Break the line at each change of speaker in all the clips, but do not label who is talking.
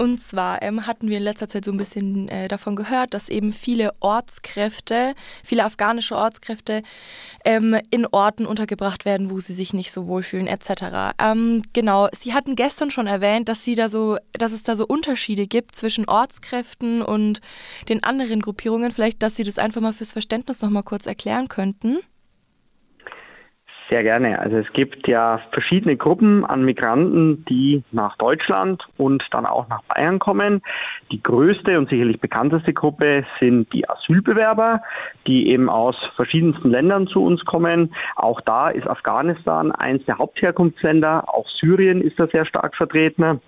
Und zwar ähm, hatten wir in letzter Zeit so ein bisschen äh, davon gehört, dass eben viele Ortskräfte, viele afghanische Ortskräfte ähm, in Orten untergebracht werden, wo sie sich nicht so wohlfühlen etc. Ähm, genau, Sie hatten gestern schon erwähnt, dass, sie da so, dass es da so Unterschiede gibt zwischen Ortskräften und den anderen Gruppierungen. Vielleicht, dass Sie das einfach mal fürs Verständnis noch mal kurz erklären könnten.
Sehr gerne. Also es gibt ja verschiedene Gruppen an Migranten, die nach Deutschland und dann auch nach Bayern kommen. Die größte und sicherlich bekannteste Gruppe sind die Asylbewerber, die eben aus verschiedensten Ländern zu uns kommen. Auch da ist Afghanistan eines der Hauptherkunftsländer. Auch Syrien ist da sehr stark vertreten.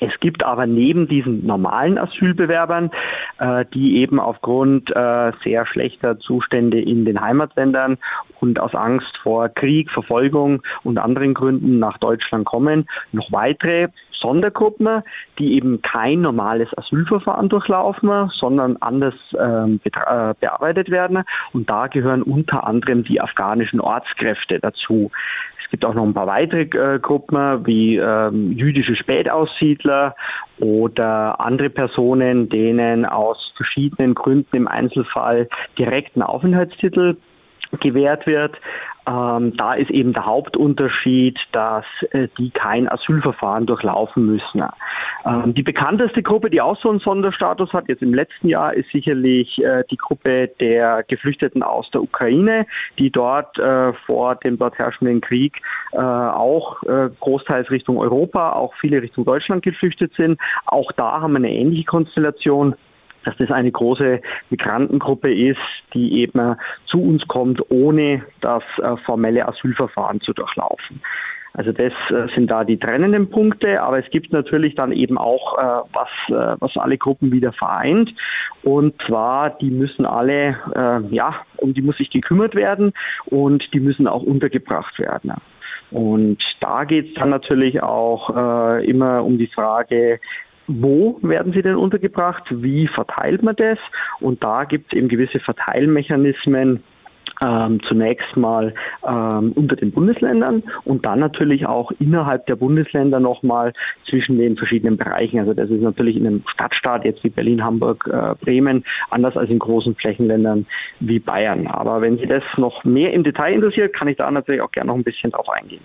Es gibt aber neben diesen normalen Asylbewerbern, äh, die eben aufgrund äh, sehr schlechter Zustände in den Heimatländern und aus Angst vor Krieg, Verfolgung und anderen Gründen nach Deutschland kommen, noch weitere Sondergruppen, die eben kein normales Asylverfahren durchlaufen, sondern anders ähm, äh, bearbeitet werden. Und da gehören unter anderem die afghanischen Ortskräfte dazu. Es gibt auch noch ein paar weitere äh, Gruppen wie ähm, jüdische Spätaussiedler oder andere Personen, denen aus verschiedenen Gründen im Einzelfall direkten Aufenthaltstitel gewährt wird. Ähm, da ist eben der Hauptunterschied, dass äh, die kein Asylverfahren durchlaufen müssen. Ähm, die bekannteste Gruppe, die auch so einen Sonderstatus hat, jetzt im letzten Jahr, ist sicherlich äh, die Gruppe der Geflüchteten aus der Ukraine, die dort äh, vor dem dort herrschenden Krieg äh, auch äh, großteils Richtung Europa, auch viele Richtung Deutschland geflüchtet sind. Auch da haben wir eine ähnliche Konstellation dass das eine große Migrantengruppe ist, die eben zu uns kommt, ohne das äh, formelle Asylverfahren zu durchlaufen. Also das äh, sind da die trennenden Punkte, aber es gibt natürlich dann eben auch äh, was, was alle Gruppen wieder vereint. Und zwar, die müssen alle, ja, um die muss sich gekümmert werden und die müssen auch untergebracht werden. Und da geht es dann natürlich auch immer um die Frage, wo werden sie denn untergebracht, wie verteilt man das und da gibt es eben gewisse Verteilmechanismen, ähm, zunächst mal ähm, unter den Bundesländern und dann natürlich auch innerhalb der Bundesländer nochmal zwischen den verschiedenen Bereichen. Also das ist natürlich in einem Stadtstaat jetzt wie Berlin, Hamburg, äh, Bremen anders als in großen Flächenländern wie Bayern. Aber wenn Sie das noch mehr im Detail interessiert, kann ich da natürlich auch gerne noch ein bisschen drauf eingehen.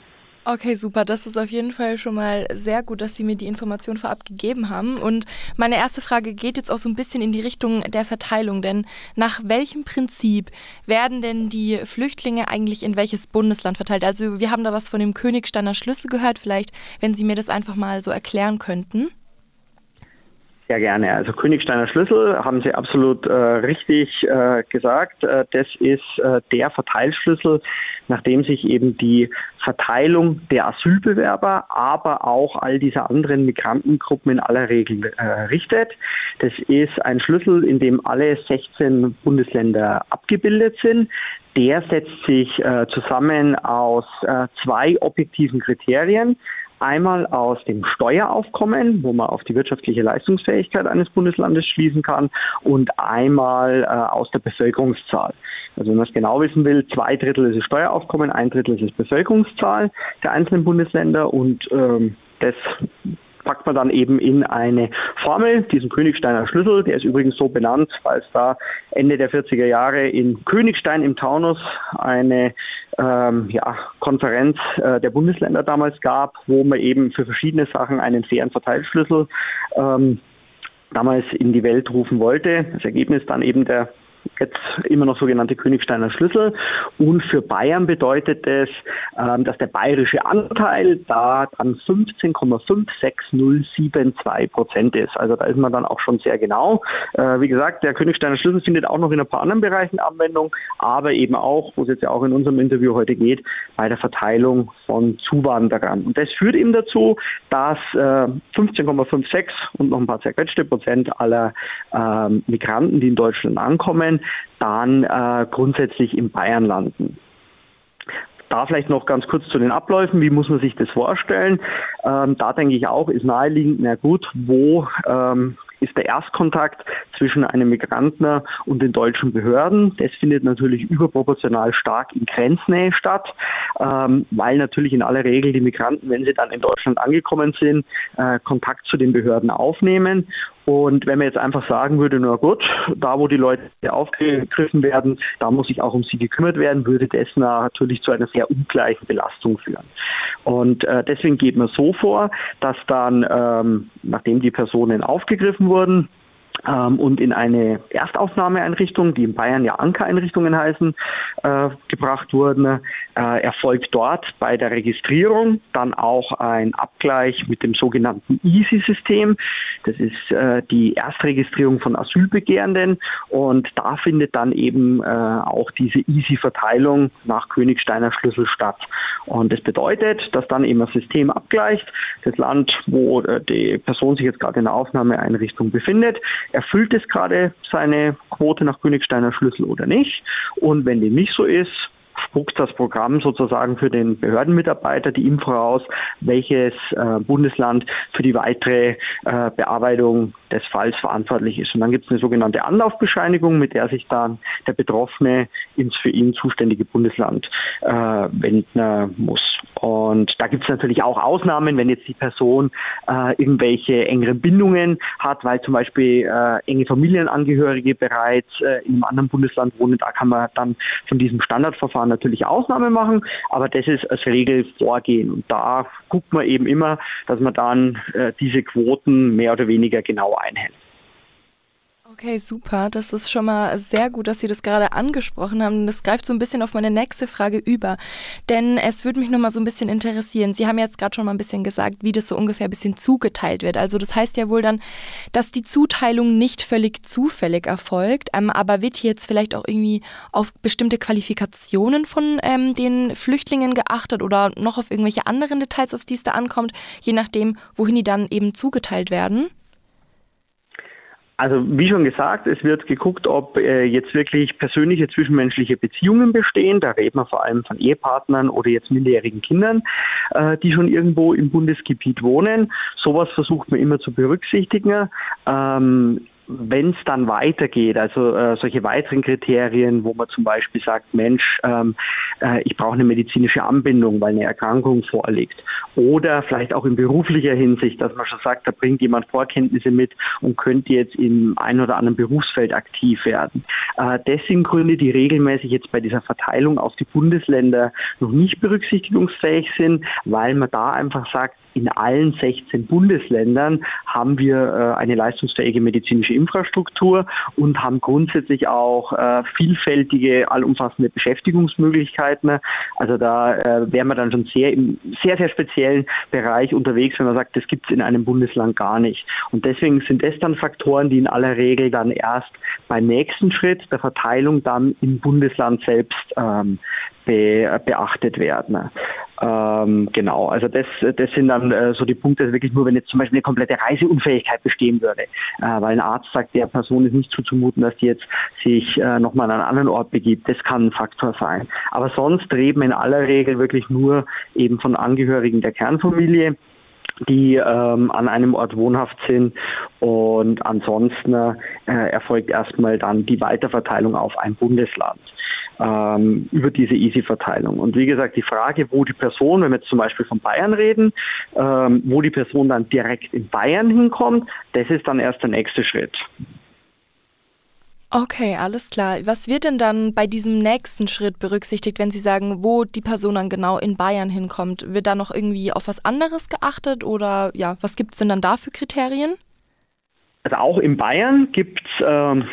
Okay, super. Das ist auf jeden Fall schon mal sehr gut, dass Sie mir die Information vorab gegeben haben. Und meine erste Frage geht jetzt auch so ein bisschen in die Richtung der Verteilung. Denn nach welchem Prinzip werden denn die Flüchtlinge eigentlich in welches Bundesland verteilt? Also wir haben da was von dem Königsteiner Schlüssel gehört. Vielleicht, wenn Sie mir das einfach mal so erklären könnten.
Sehr gerne. Also Königsteiner Schlüssel haben Sie absolut äh, richtig äh, gesagt. Äh, das ist äh, der Verteilschlüssel, nachdem sich eben die Verteilung der Asylbewerber, aber auch all dieser anderen Migrantengruppen in aller Regel äh, richtet. Das ist ein Schlüssel, in dem alle 16 Bundesländer abgebildet sind. Der setzt sich äh, zusammen aus zwei objektiven Kriterien. Einmal aus dem Steueraufkommen, wo man auf die wirtschaftliche Leistungsfähigkeit eines Bundeslandes schließen kann, und einmal äh, aus der Bevölkerungszahl. Also wenn man es genau wissen will, zwei Drittel ist das Steueraufkommen, ein Drittel ist die Bevölkerungszahl der einzelnen Bundesländer und ähm, das packt man dann eben in eine Formel, diesen Königsteiner Schlüssel, der ist übrigens so benannt, weil es da Ende der 40er Jahre in Königstein im Taunus eine ähm, ja, Konferenz äh, der Bundesländer damals gab, wo man eben für verschiedene Sachen einen fairen Verteilschlüssel ähm, damals in die Welt rufen wollte. Das Ergebnis dann eben der jetzt immer noch sogenannte Königsteiner Schlüssel. Und für Bayern bedeutet es, ähm, dass der bayerische Anteil da dann 15,56072 Prozent ist. Also da ist man dann auch schon sehr genau. Äh, wie gesagt, der Königsteiner Schlüssel findet auch noch in ein paar anderen Bereichen Anwendung, aber eben auch, wo es jetzt ja auch in unserem Interview heute geht, bei der Verteilung von Zuwanderern. Und das führt eben dazu, dass 15,56 äh, und noch ein paar zerquetschte Prozent aller ähm, Migranten, die in Deutschland ankommen, dann äh, grundsätzlich in Bayern landen. Da vielleicht noch ganz kurz zu den Abläufen. Wie muss man sich das vorstellen? Ähm, da denke ich auch, ist naheliegend, na gut, wo ähm, ist der Erstkontakt zwischen einem Migranten und den deutschen Behörden. Das findet natürlich überproportional stark in Grenznähe statt, ähm, weil natürlich in aller Regel die Migranten, wenn sie dann in Deutschland angekommen sind, äh, Kontakt zu den Behörden aufnehmen und wenn man jetzt einfach sagen würde, na gut, da wo die Leute aufgegriffen werden, da muss sich auch um sie gekümmert werden, würde das natürlich zu einer sehr ungleichen Belastung führen. Und äh, deswegen geht man so vor, dass dann, ähm, nachdem die Personen aufgegriffen wurden, und in eine Erstaufnahmeeinrichtung, die in Bayern ja Ankereinrichtungen heißen, äh, gebracht wurden, äh, erfolgt dort bei der Registrierung dann auch ein Abgleich mit dem sogenannten EASY-System. Das ist äh, die Erstregistrierung von Asylbegehrenden und da findet dann eben äh, auch diese EASY-Verteilung nach Königsteiner Schlüssel statt. Und das bedeutet, dass dann eben ein System abgleicht, das Land, wo äh, die Person sich jetzt gerade in der Aufnahmeeinrichtung befindet, erfüllt es gerade seine Quote nach Königsteiner Schlüssel oder nicht. Und wenn dem nicht so ist, spuckt das Programm sozusagen für den Behördenmitarbeiter die Info raus, welches äh, Bundesland für die weitere äh, Bearbeitung des Falls verantwortlich ist. Und dann gibt es eine sogenannte Anlaufbescheinigung, mit der sich dann der Betroffene ins für ihn zuständige Bundesland äh, wenden muss. Und da gibt es natürlich auch Ausnahmen, wenn jetzt die Person äh, irgendwelche engeren Bindungen hat, weil zum Beispiel äh, enge Familienangehörige bereits äh, in einem anderen Bundesland wohnen. Da kann man dann von diesem Standardverfahren natürlich Ausnahme machen, aber das ist als Regel Vorgehen. Und da guckt man eben immer, dass man dann äh, diese Quoten mehr oder weniger genau einhält.
Okay, super. Das ist schon mal sehr gut, dass Sie das gerade angesprochen haben. Das greift so ein bisschen auf meine nächste Frage über. Denn es würde mich noch mal so ein bisschen interessieren. Sie haben jetzt gerade schon mal ein bisschen gesagt, wie das so ungefähr ein bisschen zugeteilt wird. Also das heißt ja wohl dann, dass die Zuteilung nicht völlig zufällig erfolgt. Ähm, aber wird hier jetzt vielleicht auch irgendwie auf bestimmte Qualifikationen von ähm, den Flüchtlingen geachtet oder noch auf irgendwelche anderen Details, auf die es da ankommt, je nachdem, wohin die dann eben zugeteilt werden?
Also wie schon gesagt, es wird geguckt, ob äh, jetzt wirklich persönliche zwischenmenschliche Beziehungen bestehen. Da reden wir vor allem von Ehepartnern oder jetzt minderjährigen Kindern, äh, die schon irgendwo im Bundesgebiet wohnen. Sowas versucht man immer zu berücksichtigen. Ähm, wenn es dann weitergeht, also äh, solche weiteren Kriterien, wo man zum Beispiel sagt, Mensch, ähm, äh, ich brauche eine medizinische Anbindung, weil eine Erkrankung vorliegt. Oder vielleicht auch in beruflicher Hinsicht, dass man schon sagt, da bringt jemand Vorkenntnisse mit und könnte jetzt in ein oder anderen Berufsfeld aktiv werden. Äh, das sind Gründe, die regelmäßig jetzt bei dieser Verteilung auf die Bundesländer noch nicht berücksichtigungsfähig sind, weil man da einfach sagt, in allen 16 Bundesländern haben wir äh, eine leistungsfähige medizinische Infrastruktur und haben grundsätzlich auch äh, vielfältige, allumfassende Beschäftigungsmöglichkeiten. Also da äh, wären wir dann schon sehr im sehr, sehr speziellen Bereich unterwegs, wenn man sagt, das gibt es in einem Bundesland gar nicht. Und deswegen sind das dann Faktoren, die in aller Regel dann erst beim nächsten Schritt der Verteilung dann im Bundesland selbst ähm, be, beachtet werden. Ähm, genau, also das, das sind dann äh, so die Punkte, also wirklich nur, wenn jetzt zum Beispiel eine komplette Reiseunfähigkeit bestehen würde, äh, weil ein Arzt sagt, der Person ist nicht zuzumuten, dass die jetzt sich äh, nochmal an einen anderen Ort begibt, das kann ein Faktor sein. Aber sonst reden in aller Regel wirklich nur eben von Angehörigen der Kernfamilie die ähm, an einem Ort wohnhaft sind. Und ansonsten äh, erfolgt erstmal dann die Weiterverteilung auf ein Bundesland ähm, über diese Easy-Verteilung. Und wie gesagt, die Frage, wo die Person, wenn wir jetzt zum Beispiel von Bayern reden, ähm, wo die Person dann direkt in Bayern hinkommt, das ist dann erst der nächste Schritt.
Okay, alles klar. Was wird denn dann bei diesem nächsten Schritt berücksichtigt, wenn Sie sagen, wo die Person dann genau in Bayern hinkommt? Wird da noch irgendwie auf was anderes geachtet oder ja, was gibt es denn dann da für Kriterien?
Also auch in Bayern gibt es ähm,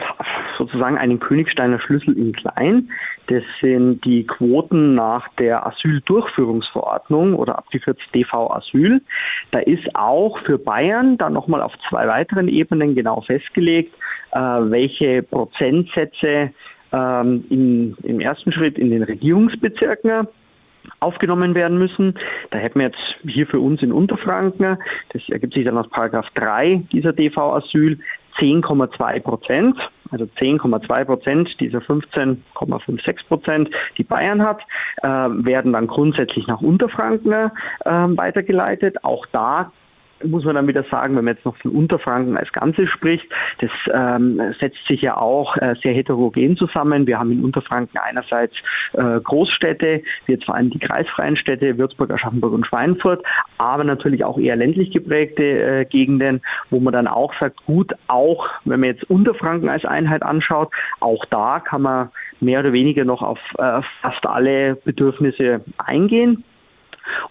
sozusagen einen Königsteiner Schlüssel in klein. Das sind die Quoten nach der Asyldurchführungsverordnung oder abgekürzt DV Asyl. Da ist auch für Bayern dann nochmal auf zwei weiteren Ebenen genau festgelegt, äh, welche Prozentsätze ähm, in, im ersten Schritt in den Regierungsbezirken aufgenommen werden müssen. Da hätten wir jetzt hier für uns in Unterfranken, das ergibt sich dann aus Paragraph 3 dieser DV-Asyl, 10,2 Prozent, also 10,2 Prozent dieser 15,56 Prozent, die Bayern hat, äh, werden dann grundsätzlich nach Unterfranken äh, weitergeleitet. Auch da muss man dann wieder sagen, wenn man jetzt noch von Unterfranken als Ganzes spricht, das ähm, setzt sich ja auch äh, sehr heterogen zusammen. Wir haben in Unterfranken einerseits äh, Großstädte, jetzt vor allem die kreisfreien Städte, Würzburg, Aschaffenburg und Schweinfurt, aber natürlich auch eher ländlich geprägte äh, Gegenden, wo man dann auch sagt, gut, auch wenn man jetzt Unterfranken als Einheit anschaut, auch da kann man mehr oder weniger noch auf äh, fast alle Bedürfnisse eingehen.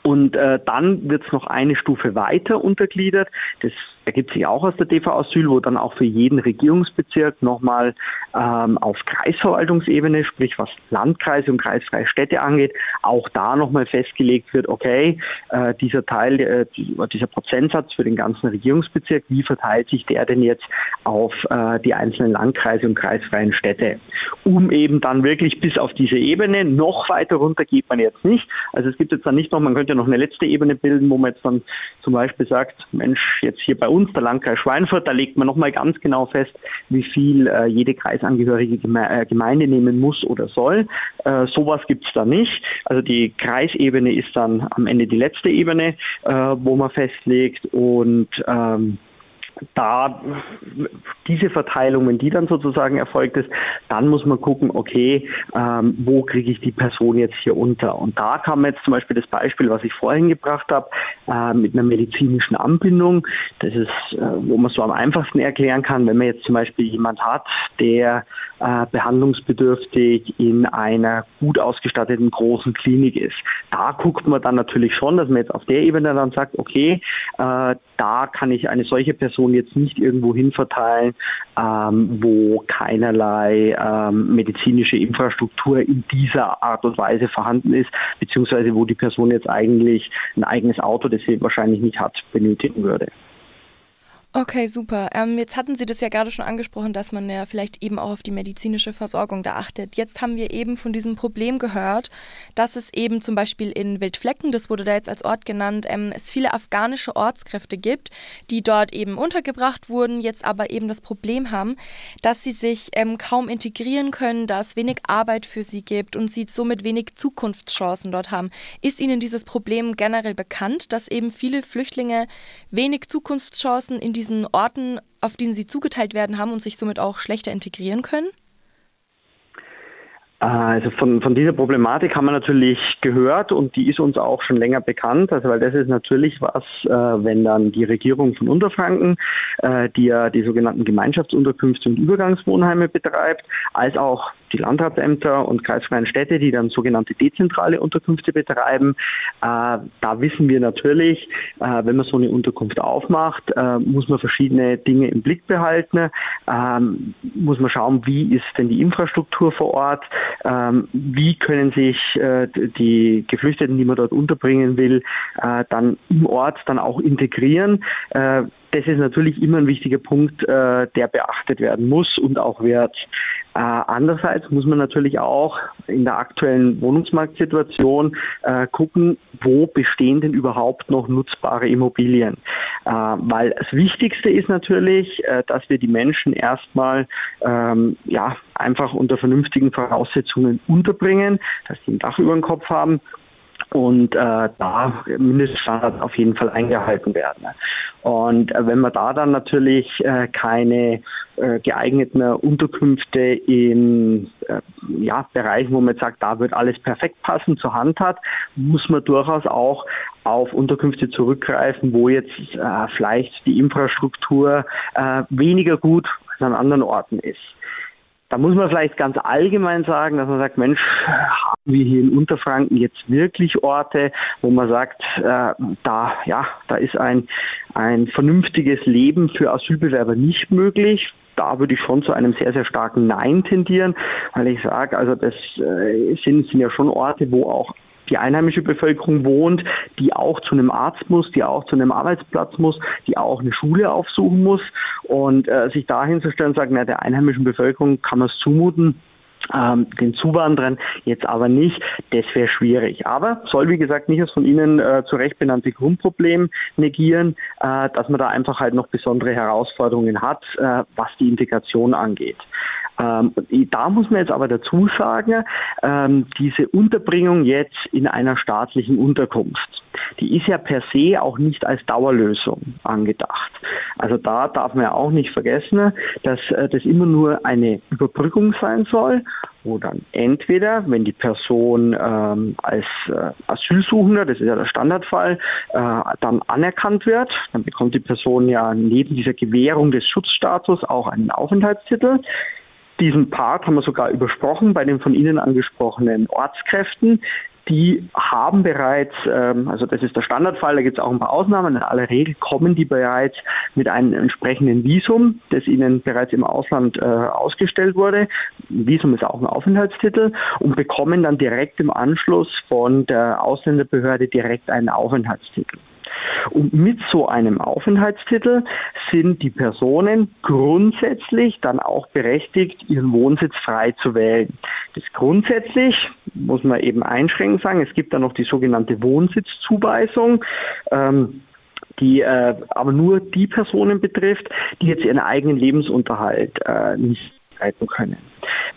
Und äh, dann wird es noch eine Stufe weiter untergliedert. Das ergibt sich auch aus der TV Asyl, wo dann auch für jeden Regierungsbezirk nochmal ähm, auf Kreisverwaltungsebene, sprich was Landkreise und kreisfreie Städte angeht, auch da nochmal festgelegt wird, okay, äh, dieser Teil, äh, dieser Prozentsatz für den ganzen Regierungsbezirk, wie verteilt sich der denn jetzt auf äh, die einzelnen Landkreise und kreisfreien Städte? Um eben dann wirklich bis auf diese Ebene, noch weiter runter geht man jetzt nicht. Also es gibt jetzt dann nicht noch, man könnte ja noch eine letzte Ebene bilden, wo man jetzt dann zum Beispiel sagt, Mensch, jetzt hier bei uns, der Landkreis Schweinfurt, da legt man nochmal ganz genau fest, wie viel äh, jede kreisangehörige äh, Gemeinde nehmen muss oder soll. Äh, sowas gibt es da nicht. Also die Kreisebene ist dann am Ende die letzte Ebene, äh, wo man festlegt und ähm, da diese Verteilung, wenn die dann sozusagen erfolgt ist, dann muss man gucken, okay, ähm, wo kriege ich die Person jetzt hier unter? Und da kam jetzt zum Beispiel das Beispiel, was ich vorhin gebracht habe, äh, mit einer medizinischen Anbindung. Das ist, äh, wo man so am einfachsten erklären kann, wenn man jetzt zum Beispiel jemand hat, der äh, behandlungsbedürftig in einer gut ausgestatteten großen Klinik ist. Da guckt man dann natürlich schon, dass man jetzt auf der Ebene dann sagt, okay, äh, da kann ich eine solche Person jetzt nicht irgendwo hin verteilen, ähm, wo keinerlei ähm, medizinische Infrastruktur in dieser Art und Weise vorhanden ist, beziehungsweise wo die Person jetzt eigentlich ein eigenes Auto, das sie wahrscheinlich nicht hat, benötigen würde.
Okay, super. Ähm, jetzt hatten Sie das ja gerade schon angesprochen, dass man ja vielleicht eben auch auf die medizinische Versorgung da achtet. Jetzt haben wir eben von diesem Problem gehört, dass es eben zum Beispiel in Wildflecken, das wurde da jetzt als Ort genannt, ähm, es viele afghanische Ortskräfte gibt, die dort eben untergebracht wurden, jetzt aber eben das Problem haben, dass sie sich ähm, kaum integrieren können, dass es wenig Arbeit für sie gibt und sie somit wenig Zukunftschancen dort haben. Ist Ihnen dieses Problem generell bekannt, dass eben viele Flüchtlinge wenig Zukunftschancen in diesem diesen Orten, auf denen sie zugeteilt werden, haben und sich somit auch schlechter integrieren können?
Also von, von dieser Problematik haben wir natürlich gehört und die ist uns auch schon länger bekannt. Also weil das ist natürlich was, äh, wenn dann die Regierung von Unterfranken, äh, die ja die sogenannten Gemeinschaftsunterkünfte und Übergangswohnheime betreibt, als auch die Landratsämter und kreisfreien Städte, die dann sogenannte dezentrale Unterkünfte betreiben. Äh, da wissen wir natürlich, äh, wenn man so eine Unterkunft aufmacht, äh, muss man verschiedene Dinge im Blick behalten. Ähm, muss man schauen, wie ist denn die Infrastruktur vor Ort, ähm, wie können sich äh, die Geflüchteten, die man dort unterbringen will, äh, dann im Ort dann auch integrieren äh, das ist natürlich immer ein wichtiger Punkt, der beachtet werden muss und auch wird. Äh, andererseits muss man natürlich auch in der aktuellen Wohnungsmarktsituation äh, gucken, wo bestehen denn überhaupt noch nutzbare Immobilien. Äh, weil das Wichtigste ist natürlich, äh, dass wir die Menschen erstmal ähm, ja, einfach unter vernünftigen Voraussetzungen unterbringen, dass sie ein Dach über dem Kopf haben und äh, da Mindeststandards auf jeden Fall eingehalten werden. Und äh, wenn man da dann natürlich äh, keine äh, geeigneten Unterkünfte in äh, ja, Bereichen, wo man sagt, da wird alles perfekt passen, zur Hand hat, muss man durchaus auch auf Unterkünfte zurückgreifen, wo jetzt äh, vielleicht die Infrastruktur weniger gut an anderen Orten ist. Da muss man vielleicht ganz allgemein sagen, dass man sagt, Mensch, haben wir hier in Unterfranken jetzt wirklich Orte, wo man sagt, äh, da, ja, da ist ein, ein vernünftiges Leben für Asylbewerber nicht möglich. Da würde ich schon zu einem sehr, sehr starken Nein tendieren, weil ich sage, also das äh, sind, sind ja schon Orte, wo auch die einheimische Bevölkerung wohnt, die auch zu einem Arzt muss, die auch zu einem Arbeitsplatz muss, die auch eine Schule aufsuchen muss. Und äh, sich dahin zu stellen und sagen, na, der einheimischen Bevölkerung kann man es zumuten, ähm, den Zuwanderern jetzt aber nicht, das wäre schwierig. Aber soll, wie gesagt, nicht das von Ihnen äh, zu Recht benannte Grundproblem negieren, äh, dass man da einfach halt noch besondere Herausforderungen hat, äh, was die Integration angeht. Ähm, da muss man jetzt aber dazu sagen, ähm, diese Unterbringung jetzt in einer staatlichen Unterkunft, die ist ja per se auch nicht als Dauerlösung angedacht. Also da darf man ja auch nicht vergessen, dass äh, das immer nur eine Überbrückung sein soll wo dann entweder, wenn die Person ähm, als äh, Asylsuchender, das ist ja der Standardfall, äh, dann anerkannt wird, dann bekommt die Person ja neben dieser Gewährung des Schutzstatus auch einen Aufenthaltstitel. Diesen Part haben wir sogar übersprochen bei den von Ihnen angesprochenen Ortskräften die haben bereits, ähm, also das ist der Standardfall, da gibt es auch ein paar Ausnahmen, in aller Regel kommen die bereits mit einem entsprechenden Visum, das ihnen bereits im Ausland äh, ausgestellt wurde. Visum ist auch ein Aufenthaltstitel und bekommen dann direkt im Anschluss von der Ausländerbehörde direkt einen Aufenthaltstitel. Und mit so einem Aufenthaltstitel sind die Personen grundsätzlich dann auch berechtigt, ihren Wohnsitz frei zu wählen. Das grundsätzlich muss man eben einschränkend sagen. Es gibt dann noch die sogenannte Wohnsitzzuweisung. Ähm, die äh, aber nur die Personen betrifft, die jetzt ihren eigenen Lebensunterhalt äh, nicht streiten können.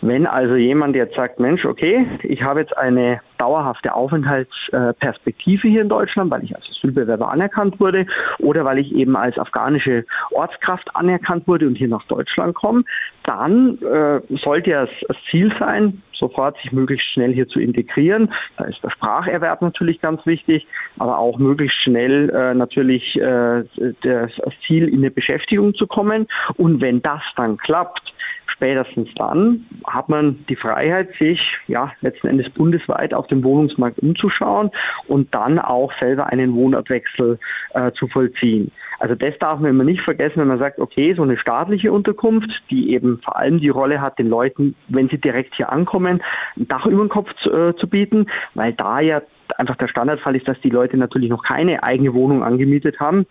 Wenn also jemand jetzt sagt, Mensch, okay, ich habe jetzt eine dauerhafte Aufenthaltsperspektive hier in Deutschland, weil ich als Asylbewerber anerkannt wurde oder weil ich eben als afghanische Ortskraft anerkannt wurde und hier nach Deutschland komme, dann äh, sollte ja das Ziel sein, sofort sich möglichst schnell hier zu integrieren. Da ist der Spracherwerb natürlich ganz wichtig, aber auch möglichst schnell äh, natürlich äh, das Ziel, in eine Beschäftigung zu kommen. Und wenn das dann klappt, spätestens dann hat man die Freiheit, sich ja letzten Endes bundesweit auf dem Wohnungsmarkt umzuschauen und dann auch selber einen Wohnortwechsel äh, zu vollziehen. Also das darf man immer nicht vergessen, wenn man sagt, okay, so eine staatliche Unterkunft, die eben vor allem die Rolle hat, den Leuten, wenn sie direkt hier ankommen, ein Dach über den Kopf zu, äh, zu bieten, weil da ja einfach der Standardfall ist, dass die Leute natürlich noch keine eigene Wohnung angemietet haben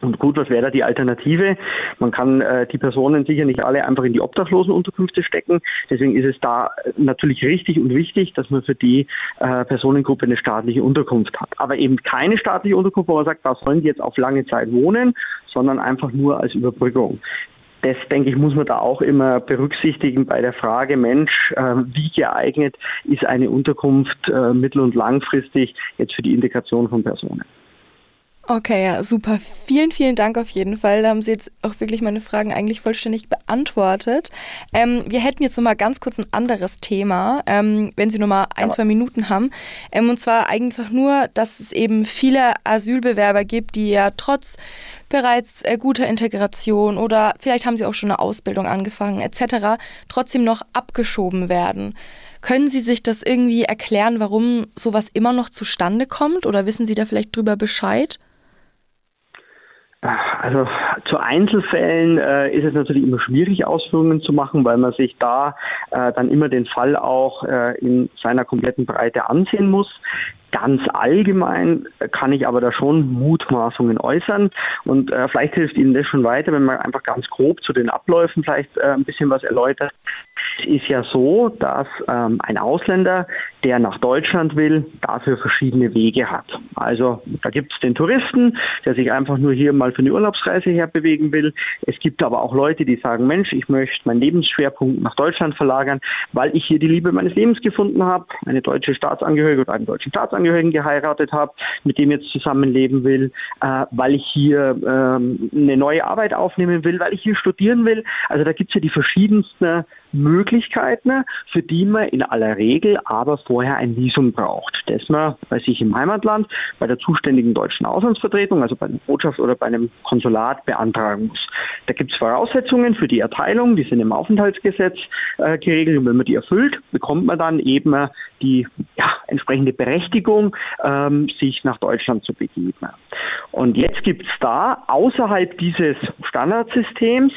und gut, was wäre da die Alternative? Man kann äh, die Personen sicher nicht alle einfach in die Obdachlosenunterkünfte stecken. Deswegen ist es da natürlich richtig und wichtig, dass man für die äh, Personengruppe eine staatliche Unterkunft hat. Aber eben keine staatliche Unterkunft, wo man sagt, da sollen die jetzt auf lange Zeit wohnen, sondern einfach nur als Überbrückung das, denke ich, muss man da auch immer berücksichtigen bei der Frage, Mensch, äh, wie geeignet ist eine Unterkunft äh, mittel- und langfristig jetzt für die Integration von Personen.
Okay, ja, super. Vielen, vielen Dank auf jeden Fall. Da haben Sie jetzt auch wirklich meine Fragen eigentlich vollständig beantwortet. Ähm, wir hätten jetzt nochmal ganz kurz ein anderes Thema, ähm, wenn Sie nochmal ein, zwei Minuten haben. Ähm, und zwar einfach nur, dass es eben viele Asylbewerber gibt, die ja trotz bereits äh, guter Integration oder vielleicht haben sie auch schon eine Ausbildung angefangen etc., trotzdem noch abgeschoben werden. Können Sie sich das irgendwie erklären, warum sowas immer noch zustande kommt oder wissen Sie da vielleicht drüber Bescheid?
Also zu Einzelfällen äh, ist es natürlich immer schwierig, Ausführungen zu machen, weil man sich da äh, dann immer den Fall auch äh, in seiner kompletten Breite ansehen muss. Ganz allgemein kann ich aber da schon Mutmaßungen äußern und äh, vielleicht hilft Ihnen das schon weiter, wenn man einfach ganz grob zu den Abläufen vielleicht äh, ein bisschen was erläutert. Es ist ja so, dass ähm, ein Ausländer, der nach Deutschland will, dafür verschiedene Wege hat. Also da gibt es den Touristen, der sich einfach nur hier mal für eine Urlaubsreise herbewegen will. Es gibt aber auch Leute, die sagen, Mensch, ich möchte meinen Lebensschwerpunkt nach Deutschland verlagern, weil ich hier die Liebe meines Lebens gefunden habe, eine deutsche Staatsangehörige oder einen deutschen Staatsangehörigen geheiratet habe, mit dem jetzt zusammenleben will, äh, weil ich hier ähm, eine neue Arbeit aufnehmen will, weil ich hier studieren will. Also da gibt es ja die verschiedensten Möglichkeiten, für die man in aller Regel aber vorher ein Visum braucht, das man bei sich im Heimatland bei der zuständigen deutschen Auslandsvertretung, also bei der Botschaft oder bei einem Konsulat beantragen muss. Da gibt es Voraussetzungen für die Erteilung, die sind im Aufenthaltsgesetz äh, geregelt und wenn man die erfüllt, bekommt man dann eben die ja, entsprechende Berechtigung, ähm, sich nach Deutschland zu begeben. Und jetzt gibt es da außerhalb dieses Standardsystems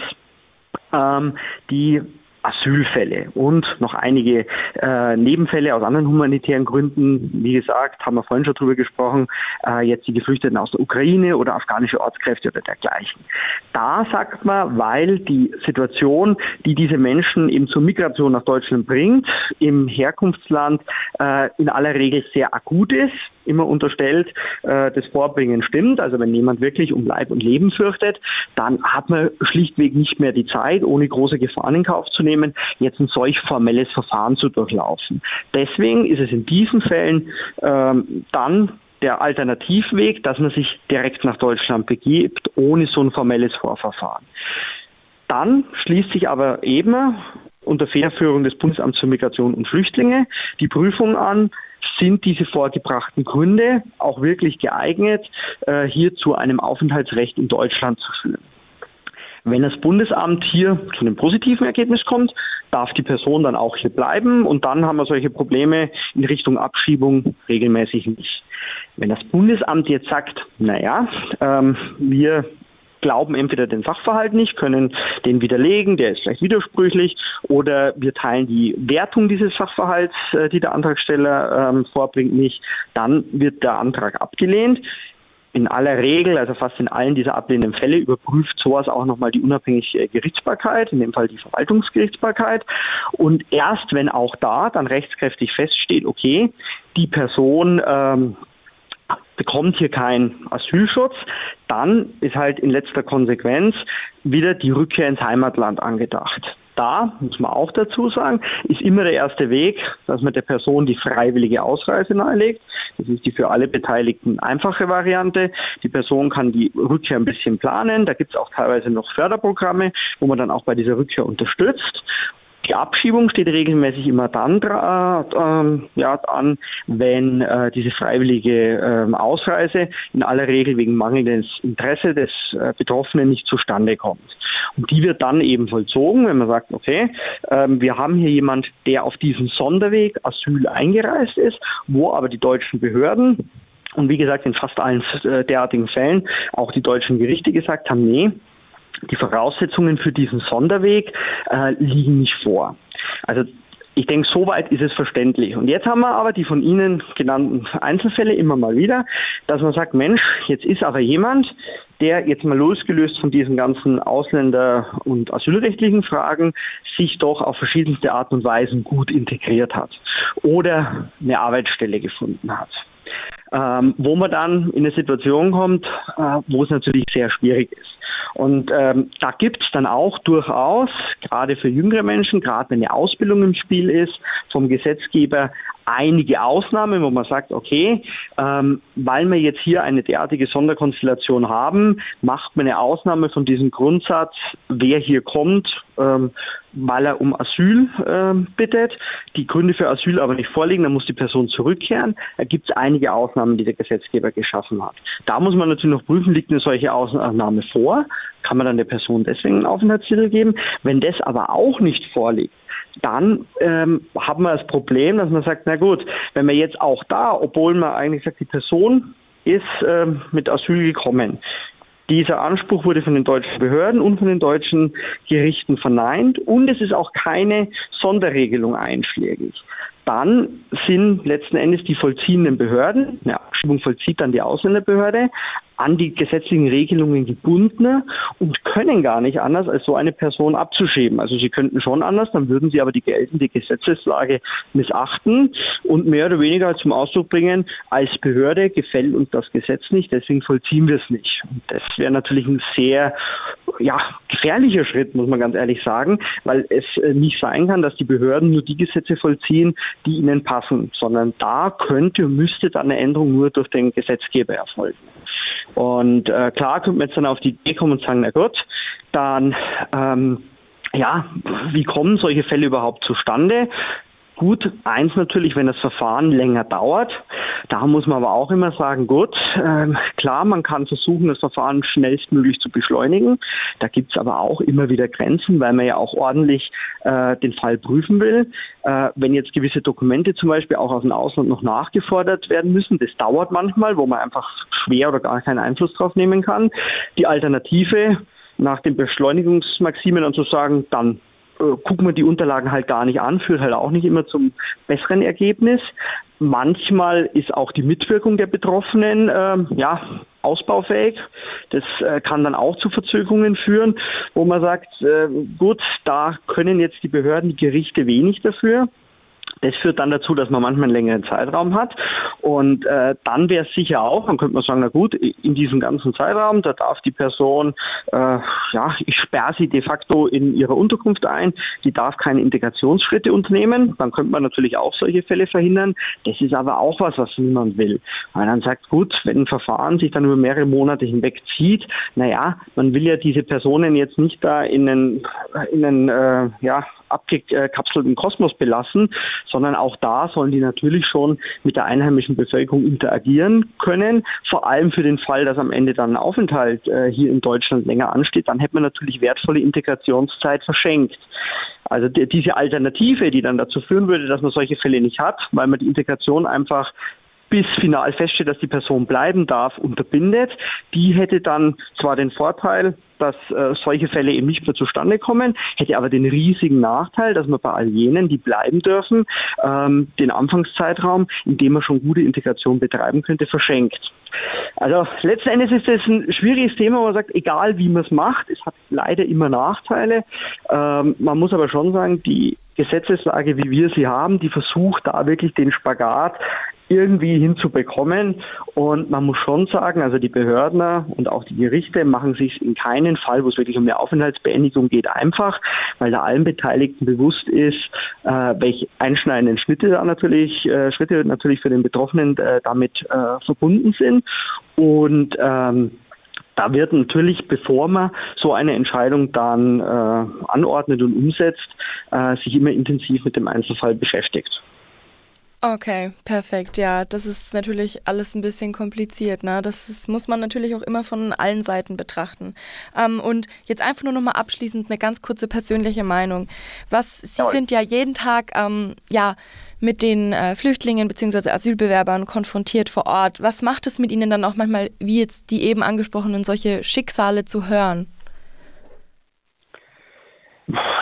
ähm, die Asylfälle und noch einige äh, Nebenfälle aus anderen humanitären Gründen. Wie gesagt, haben wir vorhin schon drüber gesprochen, äh, jetzt die Geflüchteten aus der Ukraine oder afghanische Ortskräfte oder dergleichen. Da sagt man, weil die Situation, die diese Menschen eben zur Migration nach Deutschland bringt, im Herkunftsland äh, in aller Regel sehr akut ist, immer unterstellt, äh, das Vorbringen stimmt. Also wenn jemand wirklich um Leib und Leben fürchtet, dann hat man schlichtweg nicht mehr die Zeit, ohne große Gefahren in Kauf zu nehmen jetzt ein solch formelles Verfahren zu durchlaufen. Deswegen ist es in diesen Fällen ähm, dann der Alternativweg, dass man sich direkt nach Deutschland begibt, ohne so ein formelles Vorverfahren. Dann schließt sich aber eben unter Federführung des Bundesamts für Migration und Flüchtlinge die Prüfung an, sind diese vorgebrachten Gründe auch wirklich geeignet, äh, hier zu einem Aufenthaltsrecht in Deutschland zu führen. Wenn das Bundesamt hier zu einem positiven Ergebnis kommt, darf die Person dann auch hier bleiben und dann haben wir solche Probleme in Richtung Abschiebung regelmäßig nicht. Wenn das Bundesamt jetzt sagt, naja, ähm, wir glauben entweder den Sachverhalt nicht, können den widerlegen, der ist vielleicht widersprüchlich, oder wir teilen die Wertung dieses Sachverhalts, äh, die der Antragsteller ähm, vorbringt, nicht, dann wird der Antrag abgelehnt. In aller Regel, also fast in allen dieser ablehnenden Fälle, überprüft sowas auch nochmal die unabhängige Gerichtsbarkeit, in dem Fall die Verwaltungsgerichtsbarkeit. Und erst wenn auch da dann rechtskräftig feststeht, okay, die Person ähm, bekommt hier keinen Asylschutz, dann ist halt in letzter Konsequenz wieder die Rückkehr ins Heimatland angedacht. Da, muss man auch dazu sagen, ist immer der erste Weg, dass man der Person die freiwillige Ausreise nahelegt. Das ist die für alle Beteiligten einfache Variante. Die Person kann die Rückkehr ein bisschen planen. Da gibt es auch teilweise noch Förderprogramme, wo man dann auch bei dieser Rückkehr unterstützt. Die Abschiebung steht regelmäßig immer dann äh, ja, an, wenn äh, diese freiwillige äh, Ausreise in aller Regel wegen mangelndes Interesse des äh, Betroffenen nicht zustande kommt. Und die wird dann eben vollzogen, wenn man sagt, okay, ähm, wir haben hier jemand, der auf diesem Sonderweg Asyl eingereist ist, wo aber die deutschen Behörden und wie gesagt in fast allen äh, derartigen Fällen auch die deutschen Gerichte gesagt haben, nee, die Voraussetzungen für diesen Sonderweg äh, liegen nicht vor. Also ich denke, soweit ist es verständlich. Und jetzt haben wir aber die von Ihnen genannten Einzelfälle immer mal wieder, dass man sagt, Mensch, jetzt ist aber jemand, der jetzt mal losgelöst von diesen ganzen Ausländer- und asylrechtlichen Fragen sich doch auf verschiedenste Art und Weisen gut integriert hat oder eine Arbeitsstelle gefunden hat ähm, wo man dann in eine Situation kommt, äh, wo es natürlich sehr schwierig ist. Und ähm, da gibt es dann auch durchaus, gerade für jüngere Menschen, gerade wenn eine Ausbildung im Spiel ist, vom Gesetzgeber einige Ausnahmen, wo man sagt, okay, ähm, weil wir jetzt hier eine derartige Sonderkonstellation haben, macht man eine Ausnahme von diesem Grundsatz, wer hier kommt, ähm, weil er um Asyl äh, bittet, die Gründe für Asyl aber nicht vorliegen, dann muss die Person zurückkehren. Da gibt es einige Ausnahmen, die der Gesetzgeber geschaffen hat. Da muss man natürlich noch prüfen, liegt eine solche Ausnahme vor, kann man dann der Person deswegen einen Aufenthaltstitel geben. Wenn das aber auch nicht vorliegt, dann ähm, haben wir das Problem, dass man sagt, na gut, wenn wir jetzt auch da, obwohl man eigentlich sagt, die Person ist ähm, mit Asyl gekommen, dieser Anspruch wurde von den deutschen Behörden und von den deutschen Gerichten verneint und es ist auch keine Sonderregelung einschlägig. Dann sind letzten Endes die vollziehenden Behörden, eine Abschiebung vollzieht dann die Ausländerbehörde, an die gesetzlichen Regelungen gebunden und können gar nicht anders, als so eine Person abzuschieben. Also sie könnten schon anders, dann würden sie aber die geltende Gesetzeslage missachten und mehr oder weniger zum Ausdruck bringen, als Behörde gefällt uns das Gesetz nicht, deswegen vollziehen wir es nicht. Und das wäre natürlich ein sehr ja, gefährlicher Schritt, muss man ganz ehrlich sagen, weil es äh, nicht sein kann, dass die Behörden nur die Gesetze vollziehen, die ihnen passen, sondern da könnte und müsste dann eine Änderung nur durch den Gesetzgeber erfolgen. Und äh, klar könnte man jetzt dann auf die Idee kommen und sagen, na gut, dann ähm, ja, wie kommen solche Fälle überhaupt zustande? Gut, eins natürlich, wenn das Verfahren länger dauert. Da muss man aber auch immer sagen, gut, äh, klar, man kann versuchen, das Verfahren schnellstmöglich zu beschleunigen. Da gibt es aber auch immer wieder Grenzen, weil man ja auch ordentlich äh, den Fall prüfen will. Äh, wenn jetzt gewisse Dokumente zum Beispiel auch aus dem Ausland noch nachgefordert werden müssen, das dauert manchmal, wo man einfach schwer oder gar keinen Einfluss drauf nehmen kann. Die Alternative nach den Beschleunigungsmaximen und zu sagen, dann äh, gucken wir die Unterlagen halt gar nicht an, führt halt auch nicht immer zum besseren Ergebnis. Manchmal ist auch die Mitwirkung der Betroffenen äh, ja, ausbaufähig. Das äh, kann dann auch zu Verzögerungen führen, wo man sagt, äh, gut, da können jetzt die Behörden, die Gerichte wenig dafür. Das führt dann dazu, dass man manchmal einen längeren Zeitraum hat. Und äh, dann wäre es sicher auch, dann könnte man sagen, na gut, in diesem ganzen Zeitraum, da darf die Person, äh, ja, ich sperre sie de facto in ihre Unterkunft ein, die darf keine Integrationsschritte unternehmen. Dann könnte man natürlich auch solche Fälle verhindern. Das ist aber auch was, was niemand will. Weil dann sagt, gut, wenn ein Verfahren sich dann über mehrere Monate hinweg zieht, naja, man will ja diese Personen jetzt nicht da in einen, in einen äh, ja, abgekapselten Kosmos belassen, sondern auch da sollen die natürlich schon mit der einheimischen Bevölkerung interagieren können. Vor allem für den Fall, dass am Ende dann ein Aufenthalt äh, hier in Deutschland länger ansteht, dann hätte man natürlich wertvolle Integrationszeit verschenkt. Also die, diese Alternative, die dann dazu führen würde, dass man solche Fälle nicht hat, weil man die Integration einfach bis final feststeht, dass die Person bleiben darf, unterbindet, die hätte dann zwar den Vorteil, dass äh, solche Fälle eben nicht mehr zustande kommen, hätte aber den riesigen Nachteil, dass man bei all jenen, die bleiben dürfen, ähm, den Anfangszeitraum, in dem man schon gute Integration betreiben könnte, verschenkt. Also letzten Endes ist das ein schwieriges Thema, wo man sagt, egal wie man es macht, es hat leider immer Nachteile. Ähm, man muss aber schon sagen, die Gesetzeslage, wie wir sie haben, die versucht da wirklich den Spagat irgendwie hinzubekommen. Und man muss schon sagen, also die Behörden und auch die Gerichte machen sich in keinen Fall, wo es wirklich um eine Aufenthaltsbeendigung geht, einfach, weil da allen Beteiligten bewusst ist, äh, welche einschneidenden Schritte da natürlich, äh, Schritte natürlich für den Betroffenen äh, damit äh, verbunden sind. Und ähm, da wird natürlich, bevor man so eine Entscheidung dann äh, anordnet und umsetzt, äh, sich immer intensiv mit dem Einzelfall beschäftigt.
Okay, perfekt. Ja, das ist natürlich alles ein bisschen kompliziert. Ne? Das ist, muss man natürlich auch immer von allen Seiten betrachten. Ähm, und jetzt einfach nur noch mal abschließend eine ganz kurze persönliche Meinung. Was Sie Jawohl. sind ja jeden Tag ähm, ja mit den äh, Flüchtlingen bzw. Asylbewerbern konfrontiert vor Ort. Was macht es mit Ihnen dann auch manchmal, wie jetzt die eben angesprochenen solche Schicksale zu hören?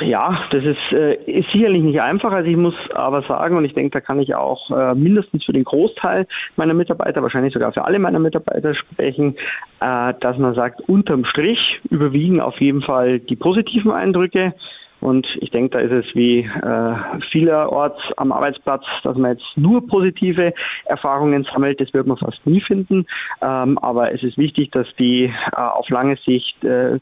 Ja, das ist, äh, ist sicherlich nicht einfach. Also ich muss aber sagen, und ich denke, da kann ich auch äh, mindestens für den Großteil meiner Mitarbeiter, wahrscheinlich sogar für alle meiner Mitarbeiter sprechen, äh, dass man sagt, unterm Strich überwiegen auf jeden Fall die positiven Eindrücke. Und ich denke, da ist es wie äh, vielerorts am Arbeitsplatz, dass man jetzt nur positive Erfahrungen sammelt. Das wird man fast nie finden. Ähm, aber es ist wichtig, dass die äh, auf lange Sicht äh,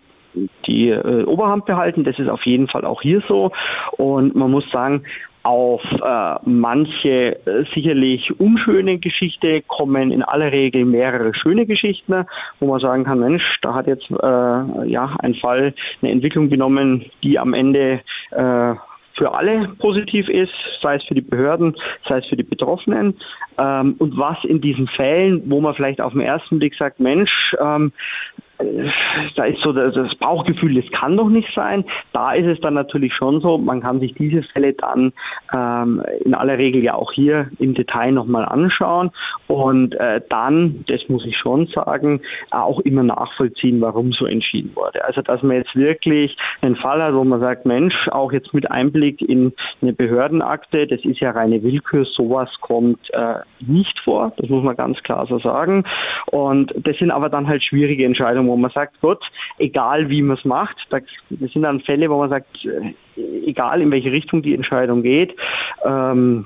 die äh, Oberhand behalten. Das ist auf jeden Fall auch hier so. Und man muss sagen, auf äh, manche äh, sicherlich unschöne Geschichte kommen in aller Regel mehrere schöne Geschichten, wo man sagen kann, Mensch, da hat jetzt äh, ja ein Fall eine Entwicklung genommen, die am Ende äh, für alle positiv ist, sei es für die Behörden, sei es für die Betroffenen. Ähm, und was in diesen Fällen, wo man vielleicht auf den ersten Blick sagt, Mensch, ähm, da ist so das Bauchgefühl, das kann doch nicht sein. Da ist es dann natürlich schon so, man kann sich diese Fälle dann ähm, in aller Regel ja auch hier im Detail nochmal anschauen und äh, dann, das muss ich schon sagen, auch immer nachvollziehen, warum so entschieden wurde. Also dass man jetzt wirklich einen Fall hat, wo man sagt, Mensch, auch jetzt mit Einblick in eine Behördenakte, das ist ja reine Willkür, sowas kommt äh, nicht vor, das muss man ganz klar so sagen. Und das sind aber dann halt schwierige Entscheidungen, wo man sagt, Gott, egal wie man es macht, das sind dann Fälle, wo man sagt, äh, egal in welche Richtung die Entscheidung geht, ähm,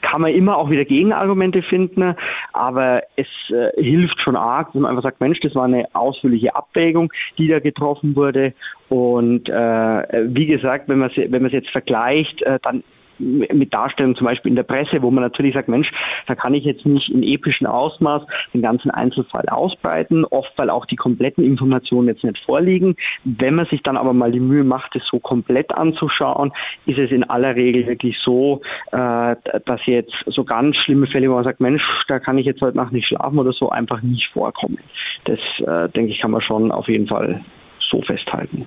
kann man immer auch wieder Gegenargumente finden, aber es äh, hilft schon arg, wenn man einfach sagt, Mensch, das war eine ausführliche Abwägung, die da getroffen wurde. Und äh, wie gesagt, wenn man es wenn jetzt vergleicht, äh, dann mit Darstellungen zum Beispiel in der Presse, wo man natürlich sagt, Mensch, da kann ich jetzt nicht in epischem Ausmaß den ganzen Einzelfall ausbreiten, oft weil auch die kompletten Informationen jetzt nicht vorliegen. Wenn man sich dann aber mal die Mühe macht, es so komplett anzuschauen, ist es in aller Regel wirklich so, äh, dass jetzt so ganz schlimme Fälle, wo man sagt, Mensch, da kann ich jetzt heute Nacht nicht schlafen oder so, einfach nicht vorkommen. Das, äh, denke ich, kann man schon auf jeden Fall so festhalten.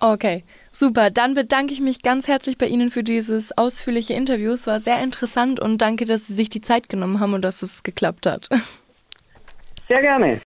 Okay, super. Dann bedanke ich mich ganz herzlich bei Ihnen für dieses ausführliche Interview. Es war sehr interessant und danke, dass Sie sich die Zeit genommen haben und dass es geklappt hat.
Sehr gerne.